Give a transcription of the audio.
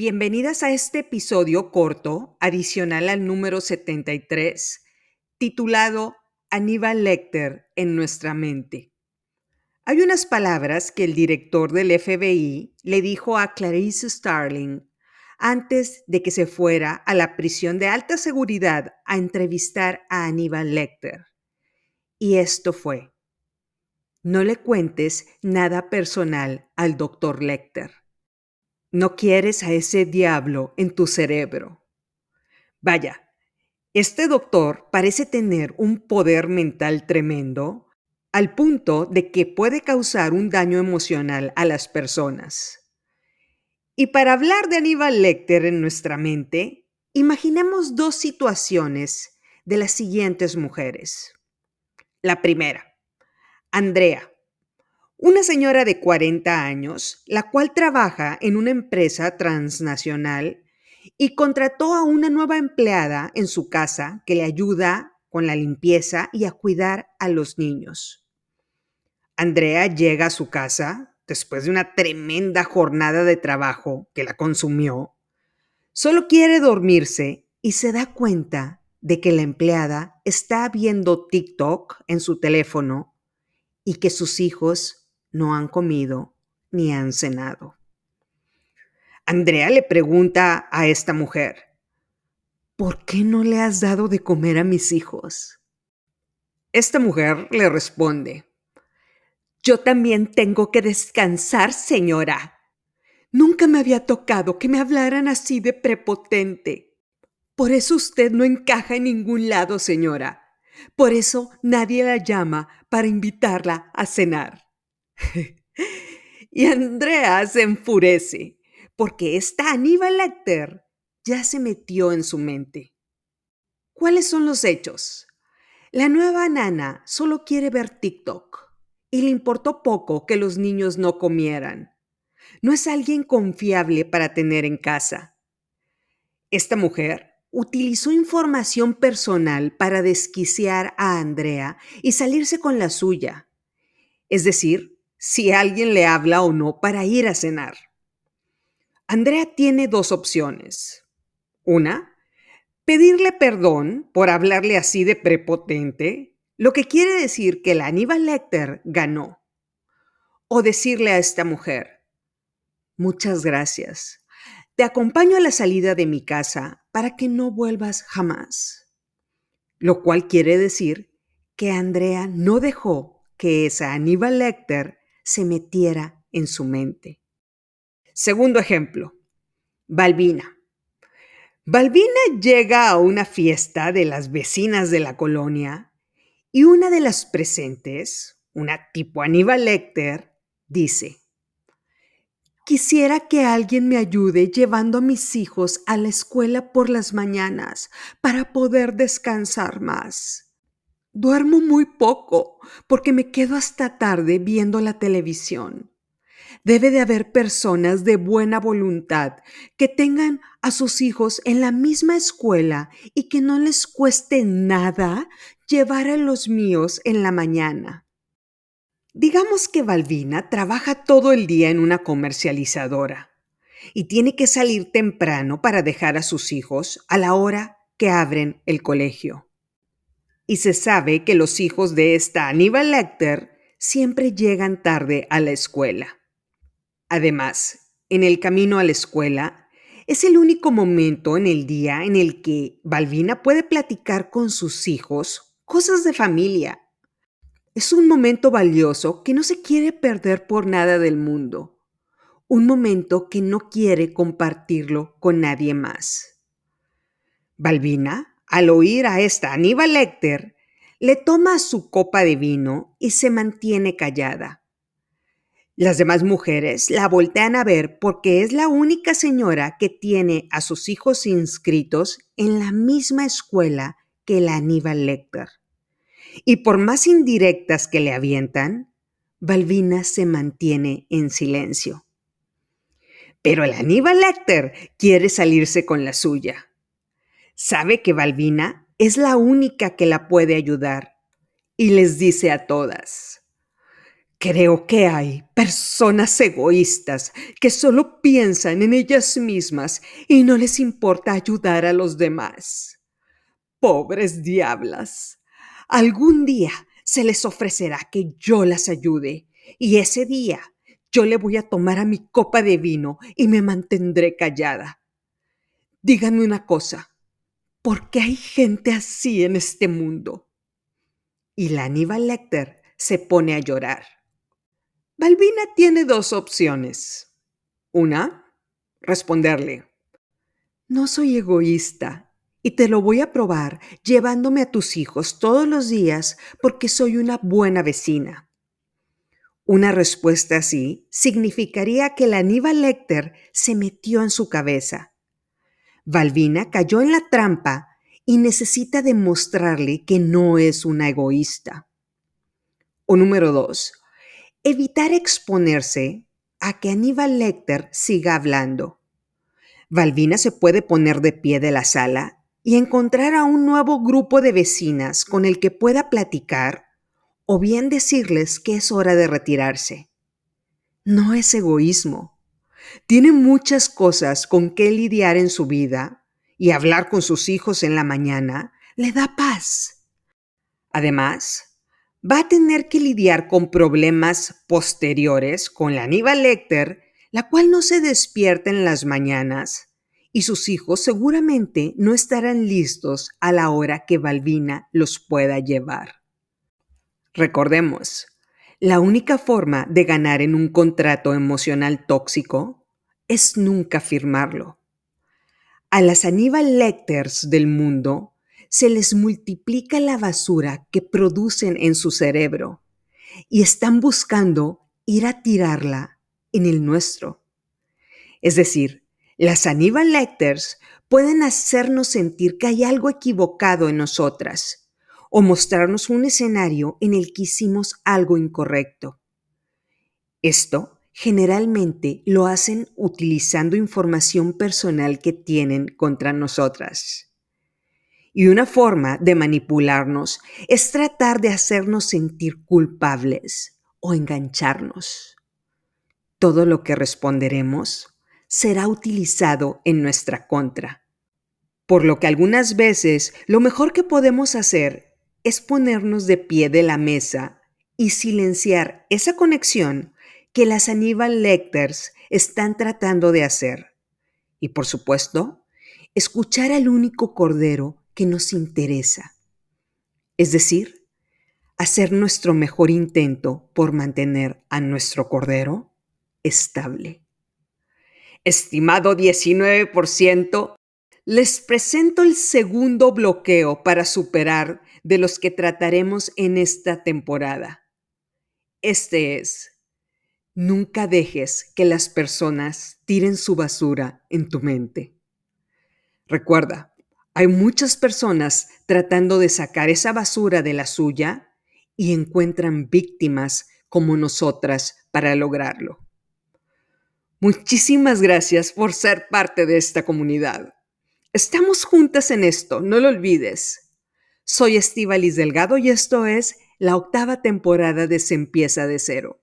Bienvenidas a este episodio corto, adicional al número 73, titulado Aníbal Lecter en nuestra mente. Hay unas palabras que el director del FBI le dijo a Clarice Starling antes de que se fuera a la prisión de alta seguridad a entrevistar a Aníbal Lecter. Y esto fue, no le cuentes nada personal al doctor Lecter. No quieres a ese diablo en tu cerebro. Vaya, este doctor parece tener un poder mental tremendo al punto de que puede causar un daño emocional a las personas. Y para hablar de Aníbal Lecter en nuestra mente, imaginemos dos situaciones de las siguientes mujeres. La primera, Andrea, una señora de 40 años, la cual trabaja en una empresa transnacional y contrató a una nueva empleada en su casa que le ayuda con la limpieza y a cuidar a los niños. Andrea llega a su casa después de una tremenda jornada de trabajo que la consumió. Solo quiere dormirse y se da cuenta de que la empleada está viendo TikTok en su teléfono y que sus hijos no han comido ni han cenado. Andrea le pregunta a esta mujer, ¿por qué no le has dado de comer a mis hijos? Esta mujer le responde, yo también tengo que descansar, señora. Nunca me había tocado que me hablaran así de prepotente. Por eso usted no encaja en ningún lado, señora. Por eso nadie la llama para invitarla a cenar. y Andrea se enfurece porque esta Aníbal Lecter ya se metió en su mente. ¿Cuáles son los hechos? La nueva nana solo quiere ver TikTok y le importó poco que los niños no comieran. No es alguien confiable para tener en casa. Esta mujer utilizó información personal para desquiciar a Andrea y salirse con la suya. Es decir, si alguien le habla o no para ir a cenar. Andrea tiene dos opciones. Una, pedirle perdón por hablarle así de prepotente, lo que quiere decir que la Aníbal Lecter ganó. O decirle a esta mujer, muchas gracias, te acompaño a la salida de mi casa para que no vuelvas jamás. Lo cual quiere decir que Andrea no dejó que esa Aníbal Lecter se metiera en su mente. Segundo ejemplo, Balbina. Balbina llega a una fiesta de las vecinas de la colonia y una de las presentes, una tipo Aníbal Lecter, dice, Quisiera que alguien me ayude llevando a mis hijos a la escuela por las mañanas para poder descansar más. Duermo muy poco porque me quedo hasta tarde viendo la televisión. Debe de haber personas de buena voluntad que tengan a sus hijos en la misma escuela y que no les cueste nada llevar a los míos en la mañana. Digamos que Balbina trabaja todo el día en una comercializadora y tiene que salir temprano para dejar a sus hijos a la hora que abren el colegio y se sabe que los hijos de esta Aníbal Lecter siempre llegan tarde a la escuela. Además, en el camino a la escuela, es el único momento en el día en el que Balbina puede platicar con sus hijos cosas de familia. Es un momento valioso que no se quiere perder por nada del mundo. Un momento que no quiere compartirlo con nadie más. Balbina al oír a esta Aníbal Lecter, le toma su copa de vino y se mantiene callada. Las demás mujeres la voltean a ver porque es la única señora que tiene a sus hijos inscritos en la misma escuela que la Aníbal Lecter. Y por más indirectas que le avientan, Balbina se mantiene en silencio. Pero el Aníbal Lecter quiere salirse con la suya. Sabe que Balbina es la única que la puede ayudar y les dice a todas, Creo que hay personas egoístas que solo piensan en ellas mismas y no les importa ayudar a los demás. Pobres diablas. Algún día se les ofrecerá que yo las ayude y ese día yo le voy a tomar a mi copa de vino y me mantendré callada. Díganme una cosa, ¿por qué hay gente así en este mundo? Y la Aníbal Lecter se pone a llorar. Balbina tiene dos opciones. Una, responderle, no soy egoísta y te lo voy a probar llevándome a tus hijos todos los días porque soy una buena vecina. Una respuesta así significaría que la Aníbal Lecter se metió en su cabeza. Balbina cayó en la trampa y necesita demostrarle que no es una egoísta. O número dos, evitar exponerse a que Aníbal Lecter siga hablando. Valvina se puede poner de pie de la sala y encontrar a un nuevo grupo de vecinas con el que pueda platicar o bien decirles que es hora de retirarse. No es egoísmo. Tiene muchas cosas con que lidiar en su vida y hablar con sus hijos en la mañana le da paz. Además, va a tener que lidiar con problemas posteriores con la Aníbal Lecter, la cual no se despierta en las mañanas, y sus hijos seguramente no estarán listos a la hora que Balbina los pueda llevar. Recordemos, la única forma de ganar en un contrato emocional tóxico es nunca firmarlo. A las Aníbal Lecters del mundo se les multiplica la basura que producen en su cerebro y están buscando ir a tirarla en el nuestro. Es decir, las Aníbal Lecters pueden hacernos sentir que hay algo equivocado en nosotras o mostrarnos un escenario en el que hicimos algo incorrecto. Esto generalmente lo hacen utilizando información personal que tienen contra nosotras. Y una forma de manipularnos es tratar de hacernos sentir culpables o engancharnos. Todo lo que responderemos será utilizado en nuestra contra. Por lo que algunas veces lo mejor que podemos hacer es ponernos de pie de la mesa y silenciar esa conexión que las Aníbal Lecters están tratando de hacer. Y por supuesto, escuchar al único cordero que nos interesa. Es decir, hacer nuestro mejor intento por mantener a nuestro cordero estable. Estimado 19%, les presento el segundo bloqueo para superar de los que trataremos en esta temporada. Este es, nunca dejes que las personas tiren su basura en tu mente. Recuerda, hay muchas personas tratando de sacar esa basura de la suya y encuentran víctimas como nosotras para lograrlo. Muchísimas gracias por ser parte de esta comunidad. Estamos juntas en esto, no lo olvides. Soy Estivalis Delgado y esto es la octava temporada de Se empieza de cero.